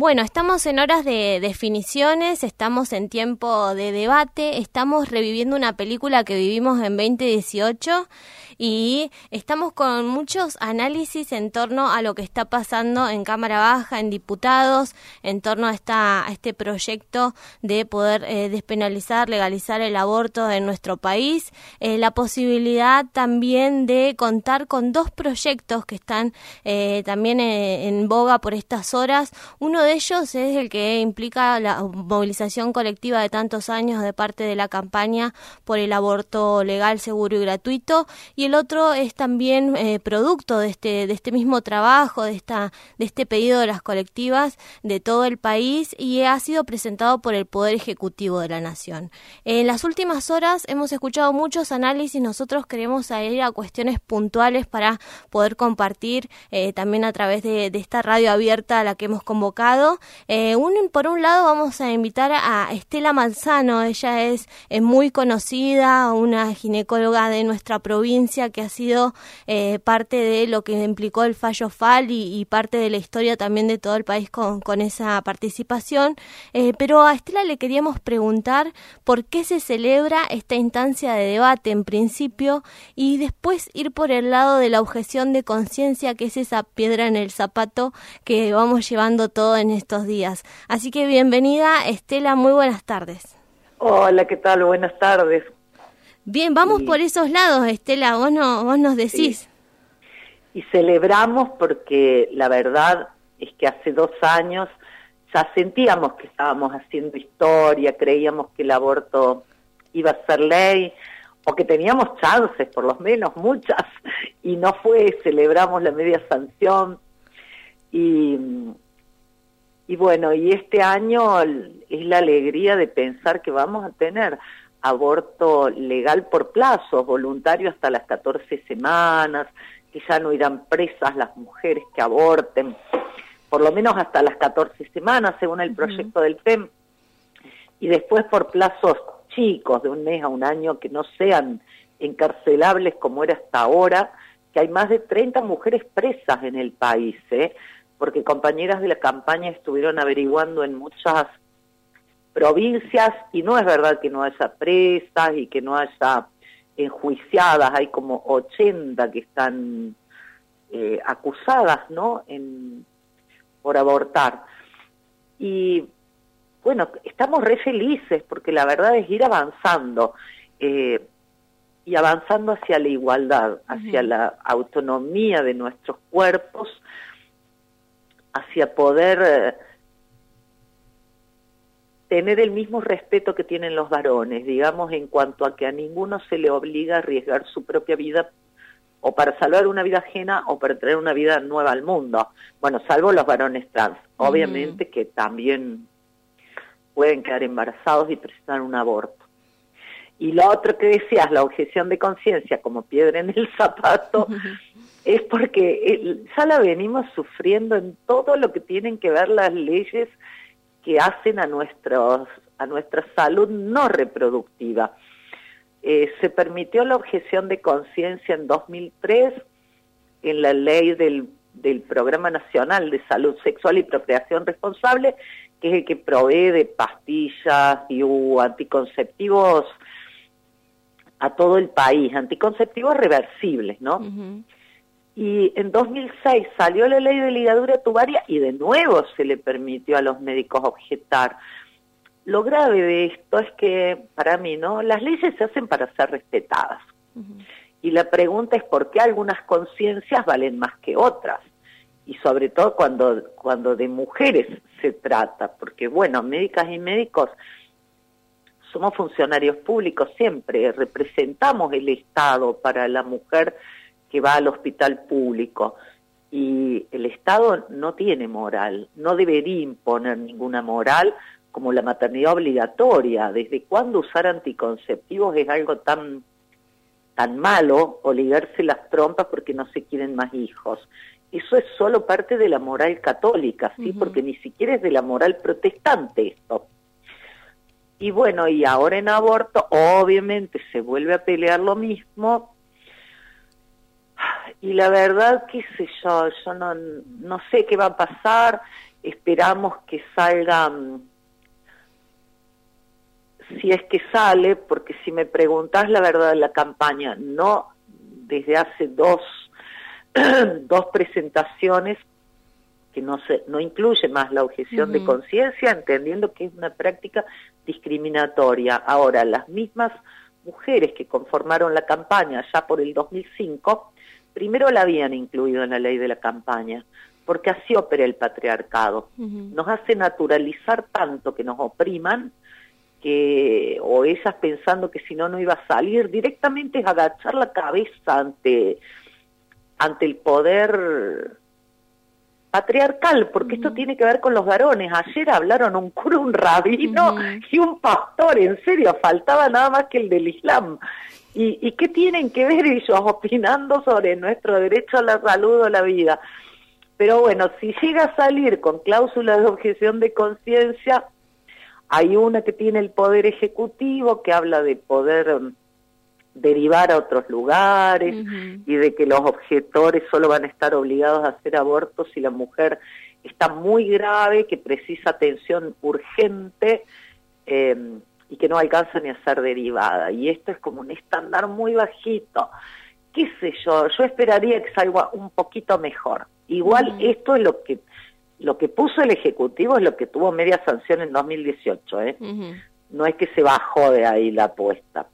Bueno, estamos en horas de definiciones, estamos en tiempo de debate, estamos reviviendo una película que vivimos en 2018 y estamos con muchos análisis en torno a lo que está pasando en Cámara Baja, en diputados, en torno a, esta, este proyecto de poder eh, despenalizar, legalizar el aborto en nuestro país, eh, la posibilidad también de contar con dos proyectos que están eh, también en boga por estas horas. Uno de ellos es el que implica la movilización colectiva de tantos años de parte de la campaña por el aborto legal, seguro y gratuito. Y el otro es también eh, producto de este, de este mismo trabajo, de, esta, de este pedido de las colectivas de todo el país y ha sido presentado por el Poder Ejecutivo de la Nación. En las últimas horas hemos escuchado muchos análisis, nosotros queremos ir a cuestiones puntuales para poder compartir eh, también a través de, de esta radio abierta a la que hemos convocado eh, por un lado vamos a invitar a Estela Manzano, ella es, muy conocida, una ginecóloga de nuestra provincia que ha sido eh, parte de lo que implicó el fallo FAL y, parte de la historia también de todo el país con, esa participación. Eh, pero a Estela le queríamos preguntar por qué se celebra esta instancia de debate en principio y después ir por el lado de la objeción de conciencia, que es esa piedra en el zapato que vamos llevando todo en estos días. Así que bienvenida, Estela, muy buenas tardes. Hola, ¿qué tal? Buenas tardes. Bien, vamos por esos lados, Estela, vos, no, vos nos decís. Y celebramos porque la verdad es que hace dos años ya sentíamos que estábamos haciendo historia, creíamos que el aborto iba a ser ley o que teníamos chances, por lo menos muchas, y no fue, celebramos la media sanción y y bueno, y este año es la alegría de pensar que vamos a tener aborto legal por plazos, voluntario hasta las 14 semanas, que ya no irán presas las mujeres que aborten, por lo menos hasta las 14 semanas, según el proyecto del PEM, y después por plazos chicos, de un mes a un año, que no sean encarcelables como era hasta ahora, que hay más de 30 mujeres presas en el país, ¿eh? Porque compañeras de la campaña estuvieron averiguando en muchas provincias y no es verdad que no haya presas y que no haya enjuiciadas, hay como 80 que están eh, acusadas, ¿no? En, por abortar. Y bueno, estamos re felices porque la verdad es ir avanzando eh, y avanzando hacia la igualdad, hacia la autonomía de nuestros cuerpos, hacia poder eh, tener el mismo respeto que tienen los varones, digamos, en cuanto a que a ninguno se le obliga a arriesgar su propia vida o para salvar una vida ajena o para traer una vida nueva al mundo. Bueno, salvo los varones trans, obviamente que también pueden quedar embarazados y presentar un aborto. Y lo otro que decías, la objeción de conciencia como piedra en el zapato, es porque eh, ya la venimos sufriendo en todo lo que tienen que ver las leyes que hacen a, nuestros, a nuestra salud no reproductiva. Eh, se permitió la objeción de conciencia en 2003 en la ley del, del Programa Nacional de Salud Sexual y Procreación Responsable, que es el que provee de pastillas y anticonceptivos a todo el país, anticonceptivos reversibles, ¿no? Y en 2006 salió la ley de ligadura tubaria y de nuevo se le permitió a los médicos objetar. Lo grave de esto es que, para mí, ¿no? Las leyes se hacen para ser respetadas. Y la pregunta es por qué algunas conciencias valen más que otras. Y sobre todo cuando, cuando de mujeres se trata, porque bueno, médicas y médicos somos funcionarios públicos siempre, representamos el Estado para la mujer que va al hospital público y el Estado no tiene moral, no debería imponer ninguna moral como la maternidad obligatoria. ¿Desde cuándo usar anticonceptivos es algo tan tan malo o ligarse las trompas porque no se quieren más hijos? Eso es solo parte de la moral católica, ¿sí? Porque ni siquiera es de la moral protestante esto. Y bueno, y ahora en aborto, obviamente se vuelve a pelear lo mismo, y la verdad, qué sé yo, yo no, no sé qué va a pasar esperamos que salga, mm, si es que sale, porque si me preguntas la verdad de la campaña, no desde hace dos, dos presentaciones que no se no incluye más la objeción de conciencia, entendiendo que es una práctica discriminatoria. Ahora, las mismas mujeres que conformaron la campaña ya por el 2005, primero la habían incluido en la ley de la campaña, porque así opera el patriarcado. Nos hace naturalizar tanto que nos opriman, que o ellas pensando que si no no iba a salir, directamente es agachar la cabeza ante, ante el poder patriarcal, porque esto tiene que ver con los varones. Ayer hablaron un cura, un rabino y un pastor, en serio, faltaba nada más que el del Islam. ¿Y, ¿Y qué tienen que ver ellos opinando sobre nuestro derecho a la salud o la vida? Pero bueno, si llega a salir con cláusulas de objeción de conciencia, hay una que tiene el poder ejecutivo que habla de poder um, derivar a otros lugares y de que los objetores solo van a estar obligados a hacer abortos si la mujer está muy grave, que precisa atención urgente em, y que no alcanza ni a ser derivada. Y esto es como un estándar muy bajito. ¿Qué sé yo? Yo esperaría que salga un poquito mejor. Igual esto es lo que lo que puso el Ejecutivo es lo que tuvo media sanción en 2018, ¿eh? No es que se bajó de ahí la apuesta.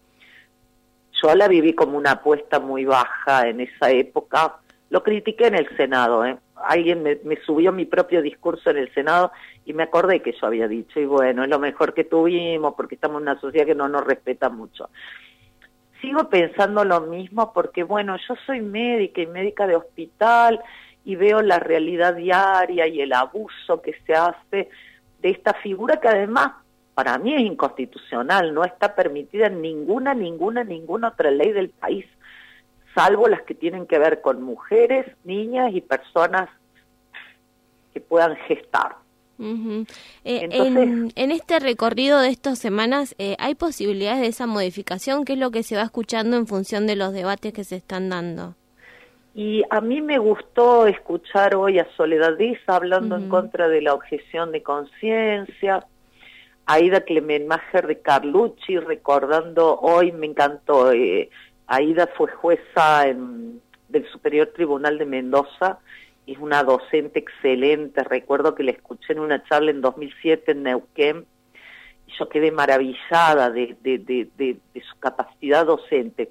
Yo la viví como una apuesta muy baja en esa época. Lo critiqué en el Senado, ¿eh? Alguien me, me subió mi propio discurso en el Senado y me acordé que yo había dicho, y bueno, es lo mejor que tuvimos porque estamos en una sociedad que no nos respeta mucho sigo pensando lo mismo porque, bueno, yo soy médica y médica de hospital y veo la realidad diaria y el abuso que se hace de esta figura que además para mí es inconstitucional, no está permitida en ninguna, ninguna, ninguna otra ley del país, salvo las que tienen que ver con mujeres, niñas y personas que puedan gestar. Eh, en, este recorrido de estas semanas, eh, ¿hay posibilidades de esa modificación? ¿Qué es lo que se va escuchando en función de los debates que se están dando? Y a mí me gustó escuchar hoy a Soledad Díaz hablando en contra de la objeción de conciencia, a Aida Clemenmacher de Carlucci recordando hoy, me encantó, eh, Aida fue jueza del Superior Tribunal de Mendoza, es una docente excelente, recuerdo que la escuché en una charla en 2007 en Neuquén, y yo quedé maravillada de su capacidad docente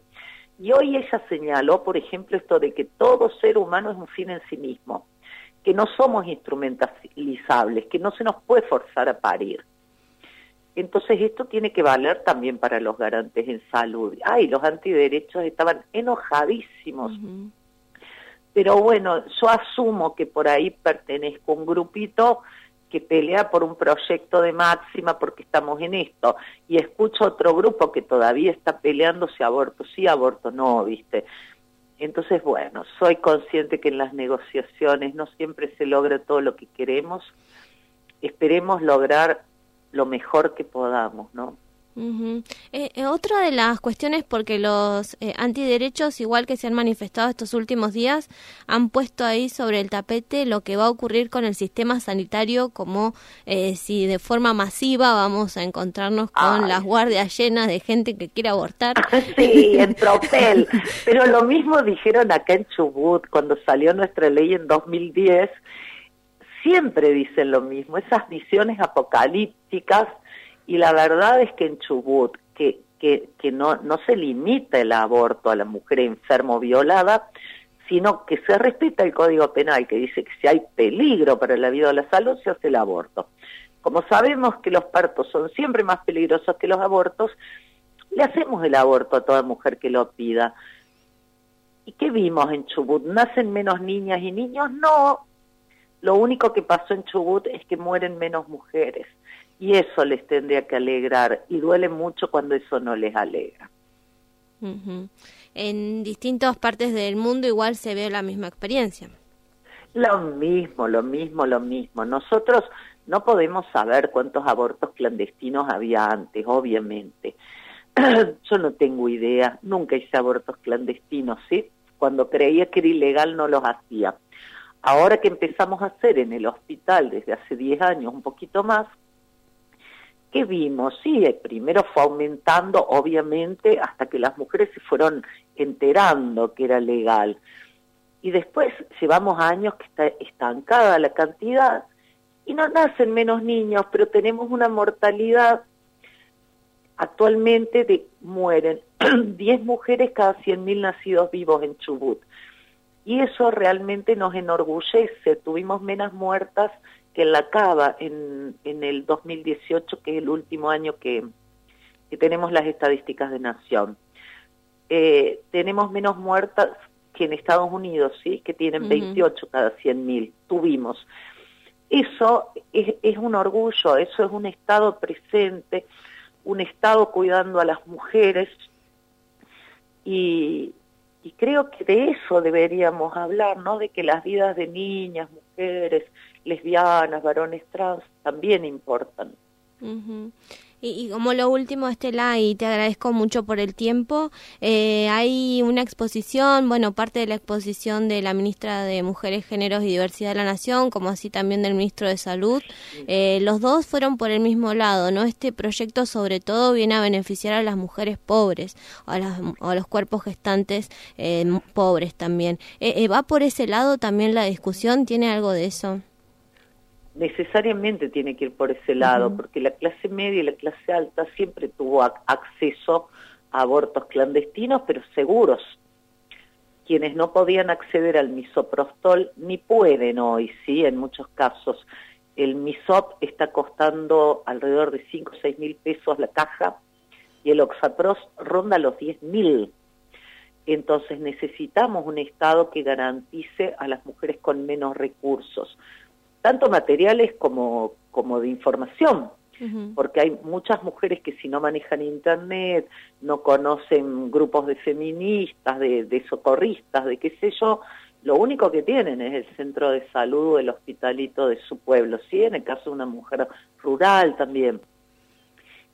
y hoy ella señaló, por ejemplo, esto de que todo ser humano es un fin en sí mismo, que no somos instrumentalizables, que no se nos puede forzar a parir. Entonces esto tiene que valer también para los garantes en salud. Ay, los antiderechos estaban enojadísimos. Pero bueno, yo asumo que por ahí pertenezco a un grupito que pelea por un proyecto de máxima porque estamos en esto. Y escucho otro grupo que todavía está peleando si aborto sí, aborto no, ¿viste? Entonces, bueno, soy consciente que en las negociaciones no siempre se logra todo lo que queremos. Esperemos lograr lo mejor que podamos, ¿no? Eh, eh, otra de las cuestiones, porque los eh, antiderechos, igual que se han manifestado estos últimos días, han puesto ahí sobre el tapete lo que va a ocurrir con el sistema sanitario, como si de forma masiva vamos a encontrarnos con las guardias llenas de gente que quiere abortar. sí, en tropel. Pero lo mismo dijeron acá en Chubut cuando salió nuestra ley en 2010. Siempre dicen lo mismo, esas visiones apocalípticas y la verdad es que en Chubut, que, que, que no, no se limita el aborto a la mujer enferma o violada, sino que se respeta el Código Penal que dice que si hay peligro para la vida o la salud se hace el aborto. Como sabemos que los partos son siempre más peligrosos que los abortos, le hacemos el aborto a toda mujer que lo pida. ¿Y qué vimos en Chubut? ¿Nacen menos niñas y niños? No. Lo único que pasó en Chubut es que mueren menos mujeres y eso les tendría que alegrar y duele mucho cuando eso no les alegra. En distintas partes del mundo igual se ve la misma experiencia. Lo mismo, lo mismo, lo mismo. Nosotros no podemos saber cuántos abortos clandestinos había antes, obviamente. Yo no tengo idea, nunca hice abortos clandestinos, ¿sí? Cuando creía que era ilegal no los hacía. Ahora que empezamos a hacer en el hospital desde hace 10 años, un poquito más, ¿qué vimos? Sí, eh, primero fue aumentando, obviamente, hasta que las mujeres se fueron enterando que era legal. Y después llevamos años que está estancada la cantidad y no nacen menos niños, pero tenemos una mortalidad actualmente de mueren 10 mujeres cada 100.000 nacidos vivos en Chubut. Y eso realmente nos enorgullece. Tuvimos menos muertas que en la Cava en, en el 2018, que es el último año que, que tenemos las estadísticas de Nación. Eh, tenemos menos muertas que en Estados Unidos, ¿sí? que tienen 28 cada 100.000. Tuvimos. Eso es, es un orgullo, eso es un Estado presente, un Estado cuidando a las mujeres y, y creo que de eso deberíamos hablar, ¿no? De que las vidas de niñas, mujeres, lesbianas, varones trans también importan. Y, como lo último, Estela, y te agradezco mucho por el tiempo, eh, hay una exposición, bueno, parte de la exposición de la ministra de Mujeres, Géneros y Diversidad de la Nación, como así también del ministro de Salud. Eh, los dos fueron por el mismo lado, ¿no? Este proyecto sobre todo viene a beneficiar a las mujeres pobres, a, las, a los cuerpos gestantes eh, pobres también. ¿Va por ese lado también la discusión? ¿Tiene algo de eso? Necesariamente tiene que ir por ese lado, porque la clase media y la clase alta siempre tuvo acceso a abortos clandestinos, pero seguros. Quienes no podían acceder al misoprostol ni pueden hoy, sí, en muchos casos. El misop está costando alrededor de 5 o 6 mil pesos la caja y el oxapros ronda los 10 mil. Entonces necesitamos un Estado que garantice a las mujeres con menos recursos tanto materiales como, como de información, porque hay muchas mujeres que si no manejan internet, no conocen grupos de feministas, de, de socorristas, de qué sé yo, lo único que tienen es el centro de salud o el hospitalito de su pueblo, sí, en el caso de una mujer rural también.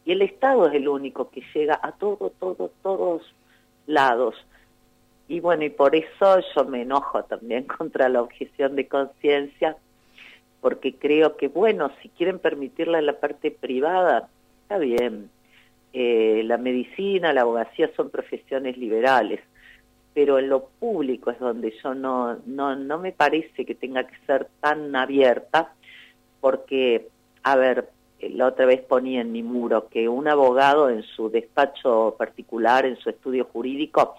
Y el Estado es el único que llega a todo, todo, todos lados. Y bueno, y por eso yo me enojo también contra la objeción de conciencia, porque creo que, bueno, si quieren permitirla en la parte privada, está bien. Eh, la medicina, la abogacía son profesiones liberales, pero en lo público es donde yo no, no, no me parece que tenga que ser tan abierta, porque, a ver, la otra vez ponía en mi muro que un abogado en su despacho particular, en su estudio jurídico,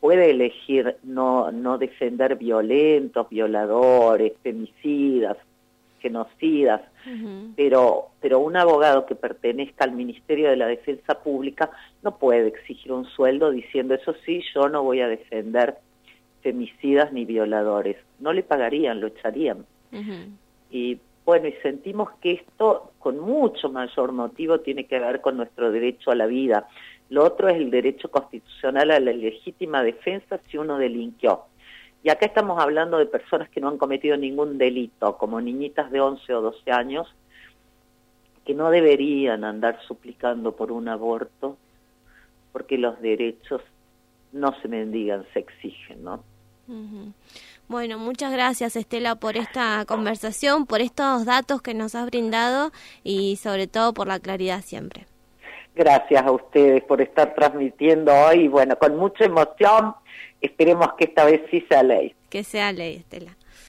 puede elegir no, no defender violentos, violadores, femicidas, genocidas, pero, pero un abogado que pertenezca al Ministerio de la Defensa Pública no puede exigir un sueldo diciendo, eso sí, yo no voy a defender femicidas ni violadores. No le pagarían, lo echarían. Y bueno, y sentimos que esto con mucho mayor motivo tiene que ver con nuestro derecho a la vida. Lo otro es el derecho constitucional a la legítima defensa si uno delinquió. Y acá estamos hablando de personas que no han cometido ningún delito, como niñitas de 11 o 12 años, que no deberían andar suplicando por un aborto, porque los derechos no se mendigan, se exigen, ¿no? Bueno, muchas gracias Estela por esta conversación, por estos datos que nos has brindado y sobre todo por la claridad siempre. Gracias a ustedes por estar transmitiendo hoy, bueno, con mucha emoción Esperemos que esta vez sí sea ley. Que sea ley, Estela.